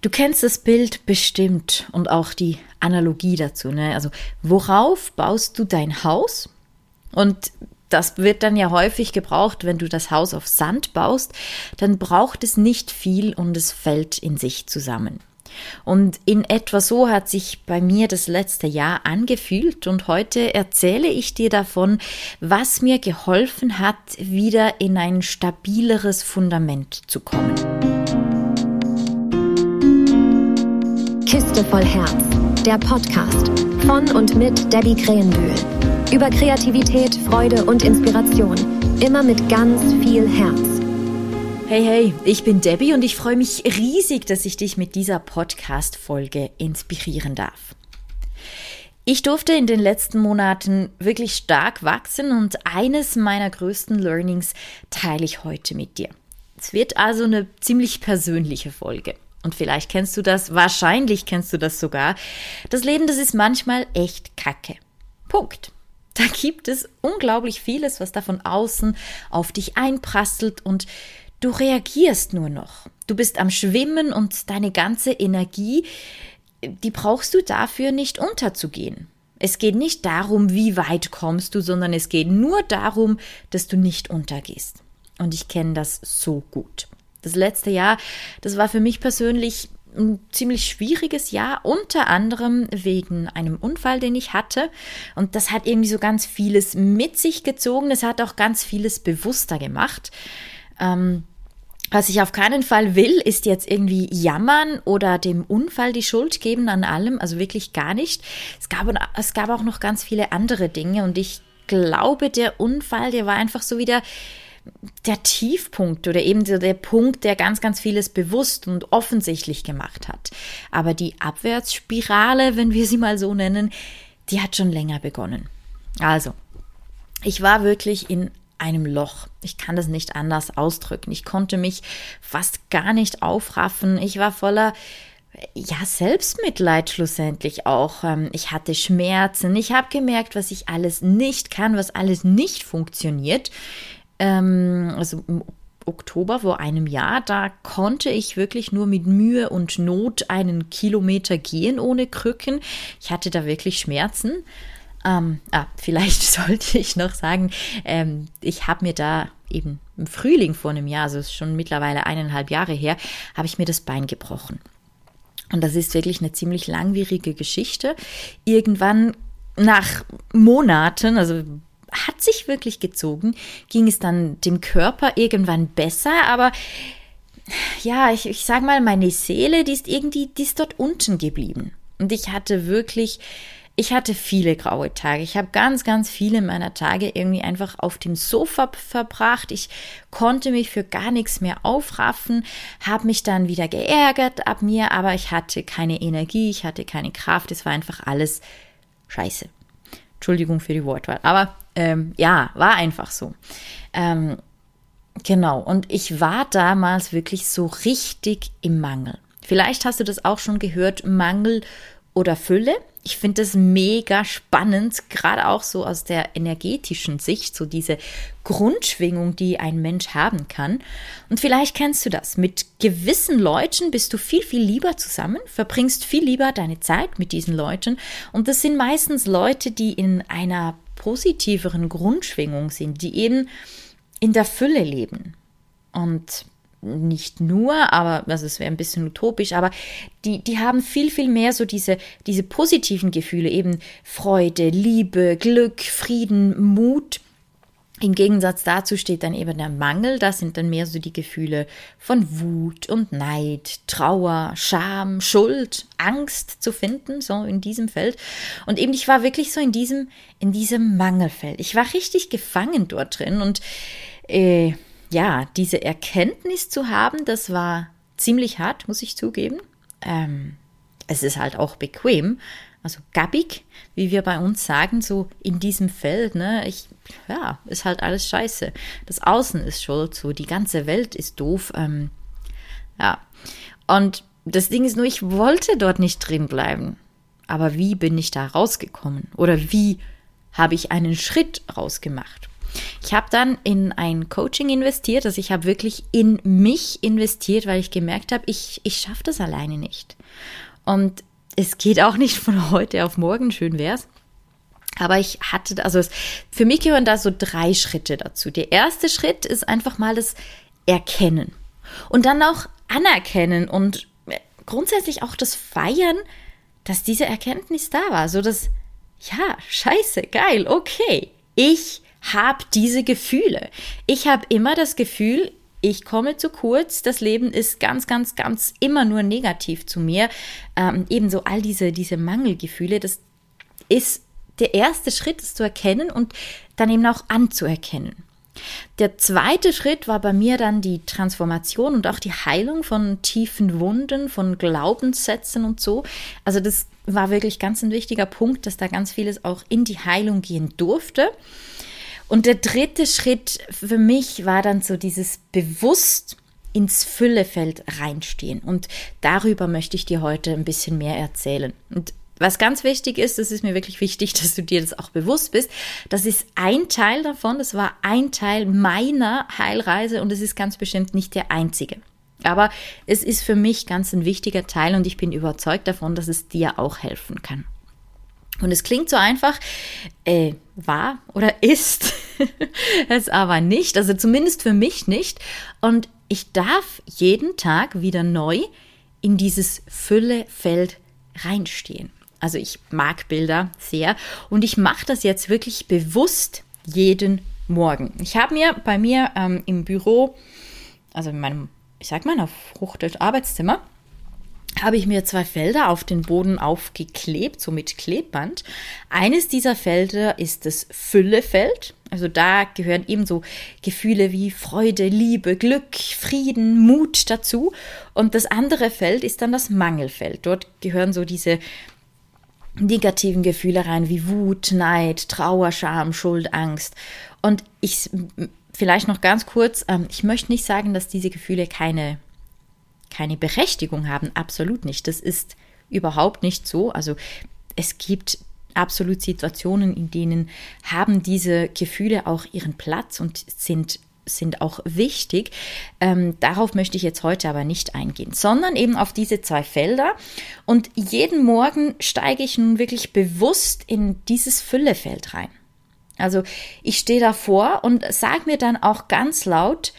Du kennst das Bild bestimmt und auch die Analogie dazu. Ne? Also worauf baust du dein Haus? Und das wird dann ja häufig gebraucht, wenn du das Haus auf Sand baust, dann braucht es nicht viel und es fällt in sich zusammen. Und in etwa so hat sich bei mir das letzte Jahr angefühlt und heute erzähle ich dir davon, was mir geholfen hat, wieder in ein stabileres Fundament zu kommen. Kiste voll Herz, der Podcast von und mit Debbie Krähenbühl. Über Kreativität, Freude und Inspiration. Immer mit ganz viel Herz. Hey, hey, ich bin Debbie und ich freue mich riesig, dass ich dich mit dieser Podcast-Folge inspirieren darf. Ich durfte in den letzten Monaten wirklich stark wachsen und eines meiner größten Learnings teile ich heute mit dir. Es wird also eine ziemlich persönliche Folge. Und vielleicht kennst du das, wahrscheinlich kennst du das sogar. Das Leben, das ist manchmal echt kacke. Punkt. Da gibt es unglaublich vieles, was da von außen auf dich einprasselt und du reagierst nur noch. Du bist am Schwimmen und deine ganze Energie, die brauchst du dafür nicht unterzugehen. Es geht nicht darum, wie weit kommst du, sondern es geht nur darum, dass du nicht untergehst. Und ich kenne das so gut. Das letzte Jahr, das war für mich persönlich ein ziemlich schwieriges Jahr, unter anderem wegen einem Unfall, den ich hatte. Und das hat irgendwie so ganz vieles mit sich gezogen. Es hat auch ganz vieles bewusster gemacht. Ähm, was ich auf keinen Fall will, ist jetzt irgendwie jammern oder dem Unfall die Schuld geben an allem, also wirklich gar nicht. Es gab, es gab auch noch ganz viele andere Dinge und ich glaube, der Unfall, der war einfach so wieder der Tiefpunkt oder eben der Punkt, der ganz, ganz vieles bewusst und offensichtlich gemacht hat. Aber die Abwärtsspirale, wenn wir sie mal so nennen, die hat schon länger begonnen. Also, ich war wirklich in einem Loch. Ich kann das nicht anders ausdrücken. Ich konnte mich fast gar nicht aufraffen. Ich war voller ja, Selbstmitleid schlussendlich auch. Ähm, ich hatte Schmerzen. Ich habe gemerkt, was ich alles nicht kann, was alles nicht funktioniert ähm, also im Oktober vor einem Jahr, da konnte ich wirklich nur mit Mühe und Not einen Kilometer gehen ohne Krücken. Ich hatte da wirklich Schmerzen. Ähm, ah, vielleicht sollte ich noch sagen, ähm, ich habe mir da eben im Frühling vor einem Jahr, also schon mittlerweile eineinhalb Jahre her, habe ich mir das Bein gebrochen. Und das ist wirklich eine ziemlich langwierige Geschichte. Irgendwann nach Monaten, also hat sich wirklich gezogen, ging es dann dem Körper irgendwann besser, aber ja, ich, ich sag mal, meine Seele, die ist irgendwie, die ist dort unten geblieben. Und ich hatte wirklich, ich hatte viele graue Tage. Ich habe ganz, ganz viele meiner Tage irgendwie einfach auf dem Sofa verbracht. Ich konnte mich für gar nichts mehr aufraffen, habe mich dann wieder geärgert ab mir, aber ich hatte keine Energie, ich hatte keine Kraft. Es war einfach alles scheiße. Entschuldigung für die Wortwahl. Aber ähm, ja, war einfach so. Ähm, genau. Und ich war damals wirklich so richtig im Mangel. Vielleicht hast du das auch schon gehört, Mangel oder Fülle. Ich finde das mega spannend, gerade auch so aus der energetischen Sicht, so diese Grundschwingung, die ein Mensch haben kann. Und vielleicht kennst du das. Mit gewissen Leuten bist du viel, viel lieber zusammen, verbringst viel lieber deine Zeit mit diesen Leuten. Und das sind meistens Leute, die in einer positiveren Grundschwingung sind, die eben in der Fülle leben. Und nicht nur, aber also es wäre ein bisschen utopisch, aber die, die haben viel, viel mehr so diese, diese positiven Gefühle, eben Freude, Liebe, Glück, Frieden, Mut. Im Gegensatz dazu steht dann eben der Mangel, das sind dann mehr so die Gefühle von Wut und Neid, Trauer, Scham, Schuld, Angst zu finden, so in diesem Feld. Und eben ich war wirklich so in diesem, in diesem Mangelfeld. Ich war richtig gefangen dort drin und äh, ja, diese Erkenntnis zu haben, das war ziemlich hart, muss ich zugeben. Ähm, es ist halt auch bequem, also gabbig, wie wir bei uns sagen, so in diesem Feld, ne, ich, ja, ist halt alles scheiße. Das Außen ist schuld, so die ganze Welt ist doof, ähm, ja. Und das Ding ist nur, ich wollte dort nicht drin bleiben. Aber wie bin ich da rausgekommen? Oder wie habe ich einen Schritt rausgemacht? Ich habe dann in ein Coaching investiert, also ich habe wirklich in mich investiert, weil ich gemerkt habe, ich, ich schaffe das alleine nicht. Und es geht auch nicht von heute auf morgen, schön wär's. Aber ich hatte, also es, für mich gehören da so drei Schritte dazu. Der erste Schritt ist einfach mal das Erkennen. Und dann auch anerkennen und grundsätzlich auch das Feiern, dass diese Erkenntnis da war. So dass, ja, scheiße, geil, okay. Ich habe diese Gefühle. Ich habe immer das Gefühl, ich komme zu kurz, das Leben ist ganz, ganz, ganz immer nur negativ zu mir. Ähm, ebenso all diese, diese Mangelgefühle, das ist der erste Schritt, es zu erkennen und dann eben auch anzuerkennen. Der zweite Schritt war bei mir dann die Transformation und auch die Heilung von tiefen Wunden, von Glaubenssätzen und so. Also das war wirklich ganz ein wichtiger Punkt, dass da ganz vieles auch in die Heilung gehen durfte. Und der dritte Schritt für mich war dann so dieses bewusst ins Füllefeld reinstehen. Und darüber möchte ich dir heute ein bisschen mehr erzählen. Und was ganz wichtig ist, das ist mir wirklich wichtig, dass du dir das auch bewusst bist, das ist ein Teil davon, das war ein Teil meiner Heilreise und es ist ganz bestimmt nicht der einzige. Aber es ist für mich ganz ein wichtiger Teil und ich bin überzeugt davon, dass es dir auch helfen kann. Und es klingt so einfach, äh, war oder ist es aber nicht, also zumindest für mich nicht. Und ich darf jeden Tag wieder neu in dieses Füllefeld reinstehen. Also ich mag Bilder sehr und ich mache das jetzt wirklich bewusst jeden Morgen. Ich habe mir bei mir ähm, im Büro, also in meinem, ich sag mal, auf Hochdeutsch Arbeitszimmer, habe ich mir zwei Felder auf den Boden aufgeklebt, so mit Klebband. Eines dieser Felder ist das Füllefeld. Also da gehören ebenso Gefühle wie Freude, Liebe, Glück, Frieden, Mut dazu. Und das andere Feld ist dann das Mangelfeld. Dort gehören so diese negativen Gefühle rein wie Wut, Neid, Trauer, Scham, Schuld, Angst. Und ich vielleicht noch ganz kurz, ähm, ich möchte nicht sagen, dass diese Gefühle keine keine Berechtigung haben. Absolut nicht. Das ist überhaupt nicht so. Also es gibt absolut Situationen, in denen haben diese Gefühle auch ihren Platz und sind sind auch wichtig. Ähm, darauf möchte ich jetzt heute aber nicht eingehen, sondern eben auf diese zwei Felder. Und jeden Morgen steige ich nun wirklich bewusst in dieses Füllefeld rein. Also ich stehe davor und sage mir dann auch ganz laut,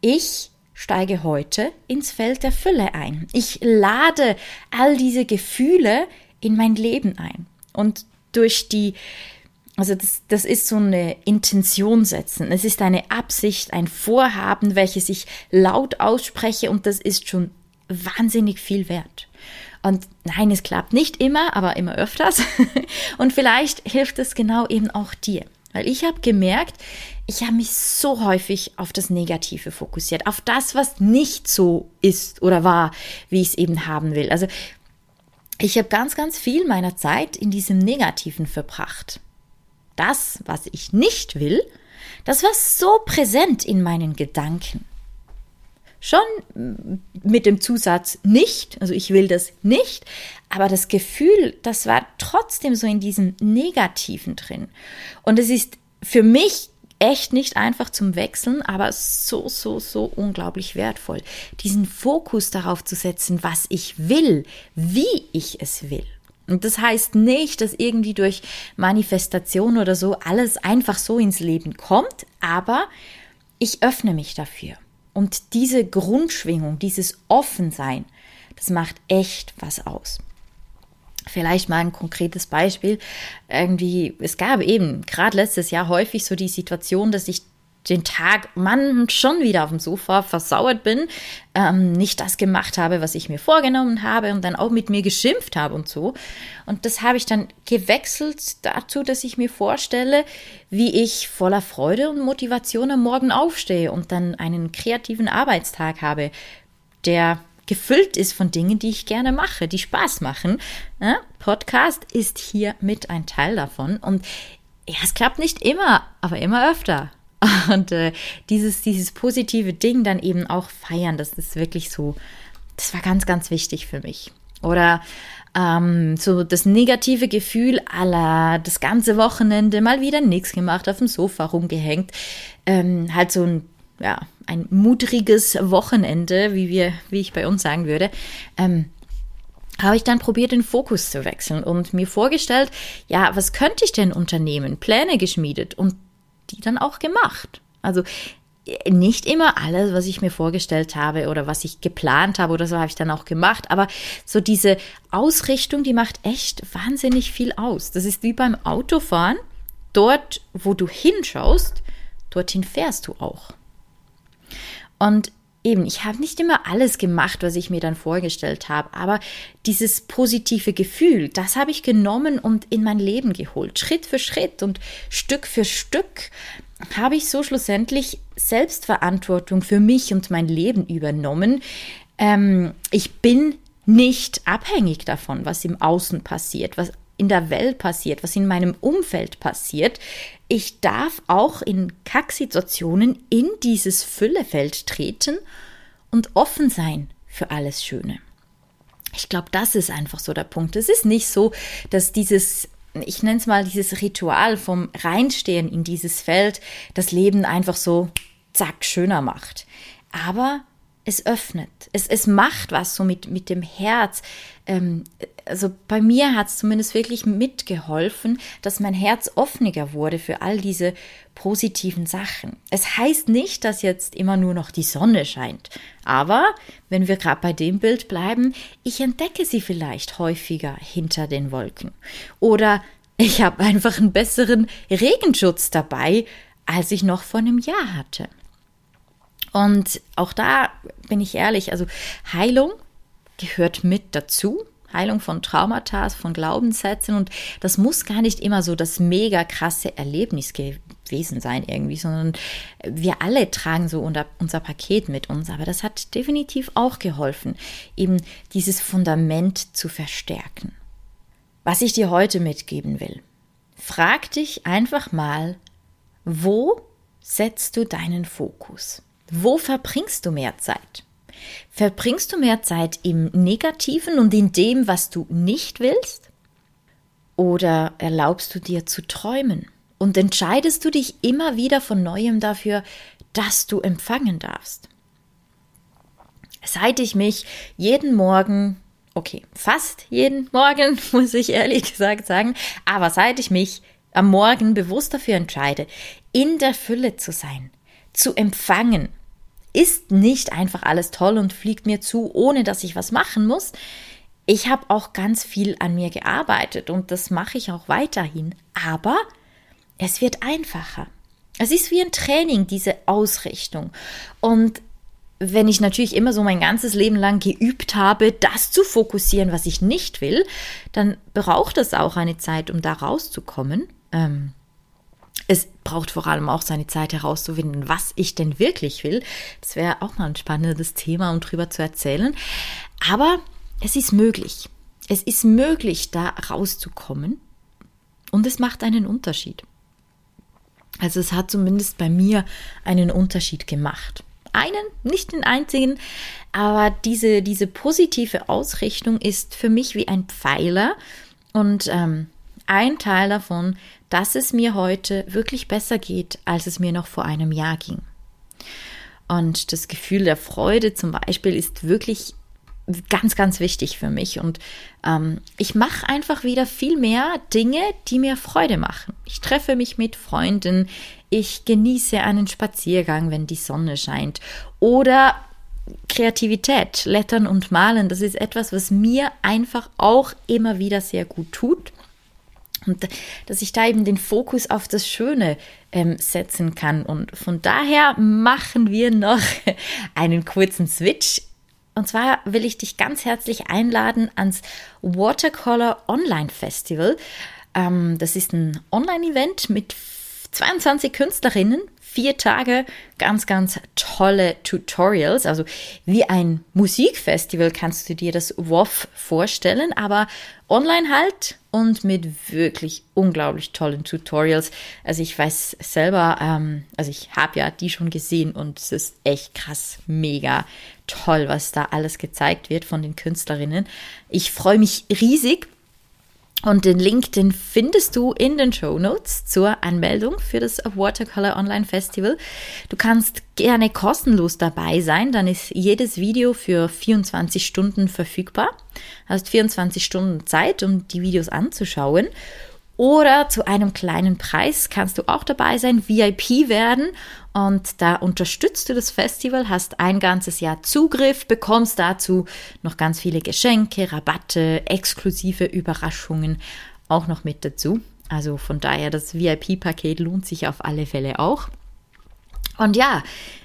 ich steige heute ins Feld der Fülle ein. Ich lade all diese Gefühle in mein Leben ein. Und durch die, also das, das ist so eine Intention setzen. Es ist eine Absicht, ein Vorhaben, welches ich laut ausspreche und das ist schon wahnsinnig viel wert. Und nein, es klappt nicht immer, aber immer öfters. und vielleicht hilft es genau eben auch dir. Weil ich habe gemerkt, ich habe mich so häufig auf das Negative fokussiert, auf das, was nicht so ist oder war, wie ich es eben haben will. Also ich habe ganz, ganz viel meiner Zeit in diesem Negativen verbracht. Das, was ich nicht will, das war so präsent in meinen Gedanken. Schon mit dem Zusatz nicht, also ich will das nicht, aber das Gefühl, das war trotzdem so in diesem Negativen drin. Und es ist für mich echt nicht einfach zum Wechseln, aber so, so, so unglaublich wertvoll. Diesen Fokus darauf zu setzen, was ich will, wie ich es will. Und das heißt nicht, dass irgendwie durch Manifestation oder so alles einfach so ins Leben kommt, aber ich öffne mich dafür. Und diese Grundschwingung, dieses Offensein, das macht echt was aus. Vielleicht mal ein konkretes Beispiel. Irgendwie, es gab eben gerade letztes Jahr häufig so die Situation, dass ich den Tag, Mann, schon wieder auf dem Sofa versauert bin, ähm, nicht das gemacht habe, was ich mir vorgenommen habe und dann auch mit mir geschimpft habe und so. Und das habe ich dann gewechselt dazu, dass ich mir vorstelle, wie ich voller Freude und Motivation am Morgen aufstehe und dann einen kreativen Arbeitstag habe, der gefüllt ist von Dingen, die ich gerne mache, die Spaß machen. Ja, Podcast ist hier mit ein Teil davon. Und ja, es klappt nicht immer, aber immer öfter. Und äh, dieses, dieses positive Ding dann eben auch feiern, das ist wirklich so, das war ganz, ganz wichtig für mich. Oder Ähm, so das negative Gefühl aller das ganze Wochenende mal wieder nichts gemacht, auf dem Sofa rumgehängt. Ähm, halt so ein, ja, ein mudriges Wochenende, wie wir, wie ich bei uns sagen würde. Ähm, habe ich dann probiert, den Fokus zu wechseln und mir vorgestellt, ja, was könnte ich denn unternehmen? Pläne geschmiedet und die dann auch gemacht. Also nicht immer alles, was ich mir vorgestellt habe oder was ich geplant habe oder so, habe ich dann auch gemacht. Aber so diese Ausrichtung, die macht echt wahnsinnig viel aus. Das ist wie beim Autofahren. Dort, wo du hinschaust, dorthin fährst du auch. Und eben, ich habe nicht immer alles gemacht, was ich mir dann vorgestellt habe, aber dieses positive Gefühl, das habe ich genommen und in mein Leben geholt, Schritt für Schritt und Stück für Stück habe ich so schlussendlich Selbstverantwortung für mich und mein Leben übernommen. Ähm, ich bin nicht abhängig davon, was im Außen passiert, was in der Welt passiert, was in meinem Umfeld passiert. Ich darf auch in Kacksituationen in dieses Füllefeld treten und offen sein für alles Schöne. Ich glaube, das ist einfach so der Punkt. Es ist nicht so, dass dieses ich nenne es mal dieses Ritual vom Reinstehen in dieses Feld, das Leben einfach so zack schöner macht. Aber es öffnet, es, es macht was so mit, mit dem Herz. Ähm, also bei mir hat es zumindest wirklich mitgeholfen, dass mein Herz offener wurde für all diese positiven Sachen. Es heißt nicht, dass jetzt immer nur noch die Sonne scheint, aber wenn wir gerade bei dem Bild bleiben, ich entdecke sie vielleicht häufiger hinter den Wolken. Oder ich habe einfach einen besseren Regenschutz dabei, als ich noch vor einem Jahr hatte. Und auch da bin ich ehrlich, also Heilung gehört mit dazu. Heilung von Traumata, von Glaubenssätzen und das muss gar nicht immer so das mega krasse Erlebnis gewesen sein irgendwie, sondern wir alle tragen so unser Paket mit uns, aber das hat definitiv auch geholfen, eben dieses Fundament zu verstärken. Was ich dir heute mitgeben will, frag dich einfach mal, wo setzt du deinen Fokus? Wo verbringst du mehr Zeit? Verbringst du mehr Zeit im Negativen und in dem, was du nicht willst? Oder erlaubst du dir zu träumen und entscheidest du dich immer wieder von neuem dafür, dass du empfangen darfst? Seit ich mich jeden Morgen, okay, fast jeden Morgen, muss ich ehrlich gesagt sagen, aber seit ich mich am Morgen bewusst dafür entscheide, in der Fülle zu sein, zu empfangen, ist nicht einfach alles toll und fliegt mir zu, ohne dass ich was machen muss. Ich habe auch ganz viel an mir gearbeitet und das mache ich auch weiterhin. Aber es wird einfacher. Es ist wie ein Training, diese Ausrichtung. Und wenn ich natürlich immer so mein ganzes Leben lang geübt habe, das zu fokussieren, was ich nicht will, dann braucht es auch eine Zeit, um da rauszukommen. Ähm, braucht vor allem auch seine Zeit herauszufinden, was ich denn wirklich will. Das wäre auch mal ein spannendes Thema, um drüber zu erzählen. Aber es ist möglich. Es ist möglich, da rauszukommen. Und es macht einen Unterschied. Also es hat zumindest bei mir einen Unterschied gemacht. Einen, nicht den einzigen, aber diese, diese positive Ausrichtung ist für mich wie ein Pfeiler. Und ähm, ein Teil davon, dass es mir heute wirklich besser geht, als es mir noch vor einem Jahr ging. Und das Gefühl der Freude zum Beispiel ist wirklich ganz, ganz wichtig für mich. Und ähm, ich mache einfach wieder viel mehr Dinge, die mir Freude machen. Ich treffe mich mit Freunden, ich genieße einen Spaziergang, wenn die Sonne scheint. Oder Kreativität, Lettern und Malen, das ist etwas, was mir einfach auch immer wieder sehr gut tut. Und dass ich da eben den Fokus auf das Schöne ähm, setzen kann. Und von daher machen wir noch einen kurzen Switch. Und zwar will ich dich ganz herzlich einladen ans Watercolor Online Festival. Ähm, das ist ein Online-Event mit 22 Künstlerinnen, vier Tage ganz, ganz tolle Tutorials. Also wie ein Musikfestival kannst du dir das WOF vorstellen, aber online halt und mit wirklich unglaublich tollen Tutorials. Also ich weiß selber, ähm, also ich habe ja die schon gesehen und es ist echt krass, mega toll, was da alles gezeigt wird von den Künstlerinnen. Ich freue mich riesig und den Link, den findest du in den Show Notes zur Anmeldung für das Watercolor Online Festival. Du kannst gerne kostenlos dabei sein, dann ist jedes Video für 24 Stunden verfügbar. Du hast 24 Stunden Zeit, um die Videos anzuschauen. Oder zu einem kleinen Preis kannst du auch dabei sein, VIP werden. Und da unterstützt du das Festival, hast ein ganzes Jahr Zugriff, bekommst dazu noch ganz viele Geschenke, Rabatte, exklusive Überraschungen auch noch mit dazu. Also von daher, das VIP-Paket lohnt sich auf alle Fälle auch. Und ja,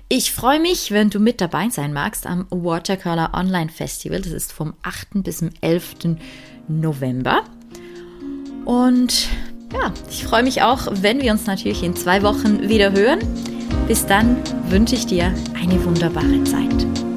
ich freue mich, wenn du mit dabei sein magst am Watercolor Online Festival. Das ist vom 8. bis zum 11. November. Und ja, ich freue mich auch, wenn wir uns natürlich in zwei Wochen wieder hören. Bis dann wünsche ich dir eine wunderbare Zeit.